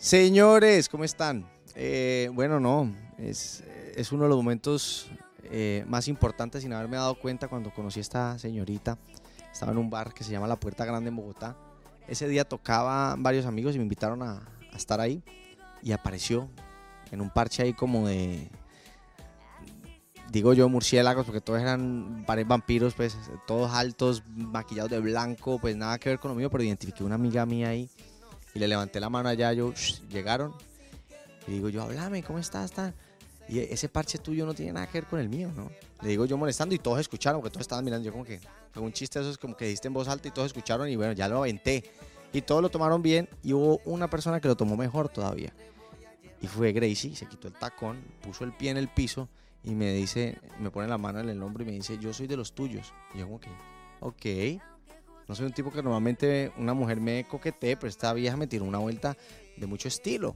Señores, ¿cómo están? Eh, bueno, no, es, es, uno de los momentos eh, más importantes sin haberme dado cuenta cuando conocí a esta señorita. Estaba en un bar que se llama La Puerta Grande en Bogotá. Ese día tocaba varios amigos y me invitaron a, estar ahí y apareció en un parche ahí como de, digo yo, murciélagos, porque todos eran vampiros, pues todos altos, maquillados de blanco, pues nada que ver con lo mío, pero identifiqué una amiga mía ahí y le levanté la mano allá, yo, llegaron. Y digo yo, háblame, ¿cómo estás? Y ese parche tuyo no tiene nada que ver con el mío, ¿no? Le digo yo molestando y todos escucharon, porque todos estaban mirando. Yo como que, un chiste eso es como que diste en voz alta y todos escucharon y bueno, ya lo aventé. Y todos lo tomaron bien y hubo una persona que lo tomó mejor todavía. Y fue Gracie, se quitó el tacón, puso el pie en el piso y me dice, me pone la mano en el hombro y me dice, yo soy de los tuyos. Y yo como que, ok, no soy un tipo que normalmente una mujer me coquetee, pero esta vieja me tiró una vuelta de mucho estilo.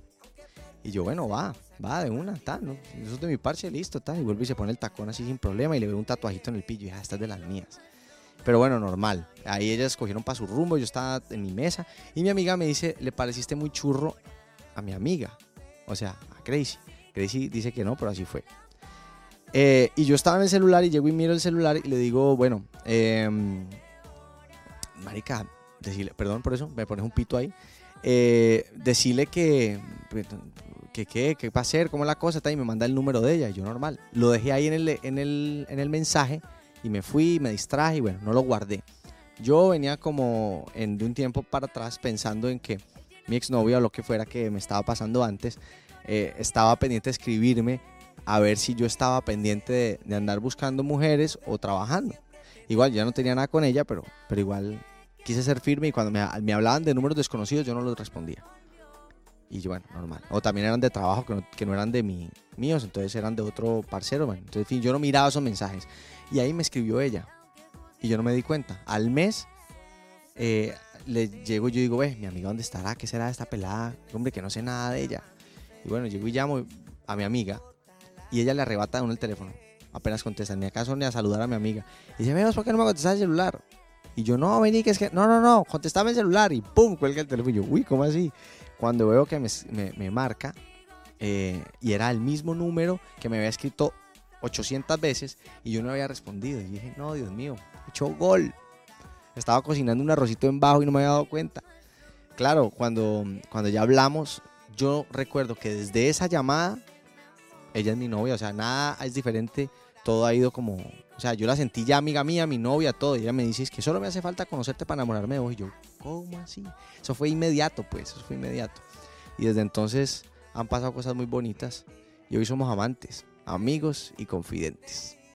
Y yo, bueno, va, va de una, tal, ¿no? Eso es de mi parche, listo, tal. Y vuelve y se pone el tacón así sin problema y le veo un tatuajito en el pillo. Y ya, esta es de las mías. Pero bueno, normal. Ahí ellas cogieron para su rumbo, yo estaba en mi mesa. Y mi amiga me dice, le pareciste muy churro a mi amiga. O sea, a Crazy. Crazy dice que no, pero así fue. Eh, y yo estaba en el celular y llego y miro el celular y le digo, bueno, eh, marica, decirle, perdón por eso, me pones un pito ahí, eh, decirle que, que, qué va a ser, cómo es la cosa, y me manda el número de ella, y yo normal. Lo dejé ahí en el, en el, en el mensaje y me fui, me distraje y bueno, no lo guardé. Yo venía como en, de un tiempo para atrás pensando en que mi exnovia o lo que fuera que me estaba pasando antes, eh, estaba pendiente de escribirme a ver si yo estaba pendiente de, de, andar buscando mujeres o trabajando. Igual ya no tenía nada con ella, pero, pero igual quise ser firme y cuando me, me, hablaban de números desconocidos yo no los respondía. Y yo, bueno, normal. O también eran de trabajo que no, que no eran de mi, míos, entonces eran de otro parcero. Bueno. Entonces, en fin, yo no miraba esos mensajes. Y ahí me escribió ella. Y yo no me di cuenta. Al mes eh, le llego y yo digo, ve, mi amiga, ¿dónde estará? ¿Qué será esta pelada? Hombre, que no sé nada de ella. Y bueno, llego y llamo a mi amiga y ella le arrebata uno el teléfono. Apenas contesta, ni acaso ni a saludar a mi amiga. Y dice, ¿por qué no me contestas el celular? Y yo, no, vení, que es que, no, no, no, contestame el celular. Y pum, cuelga el teléfono. Uy, ¿cómo así? Cuando veo que me, me, marca, eh, y era el mismo número que me había escrito 800 veces, y yo no había respondido. Y dije, no, Dios mío, hecho gol. Estaba cocinando un arrocito en bajo y no me había dado cuenta. Claro, cuando, cuando ya hablamos, yo recuerdo que desde esa llamada, ella es mi novia, o sea, nada es diferente, todo ha ido como, o sea, yo la sentí ya amiga mía, mi novia, todo. Y ella me dice, es que solo me hace falta conocerte para enamorarme de vos. Y yo, ¿cómo así? Eso fue inmediato, pues, eso fue inmediato. Y desde entonces han pasado cosas muy bonitas. Y hoy somos amantes, amigos y confidentes.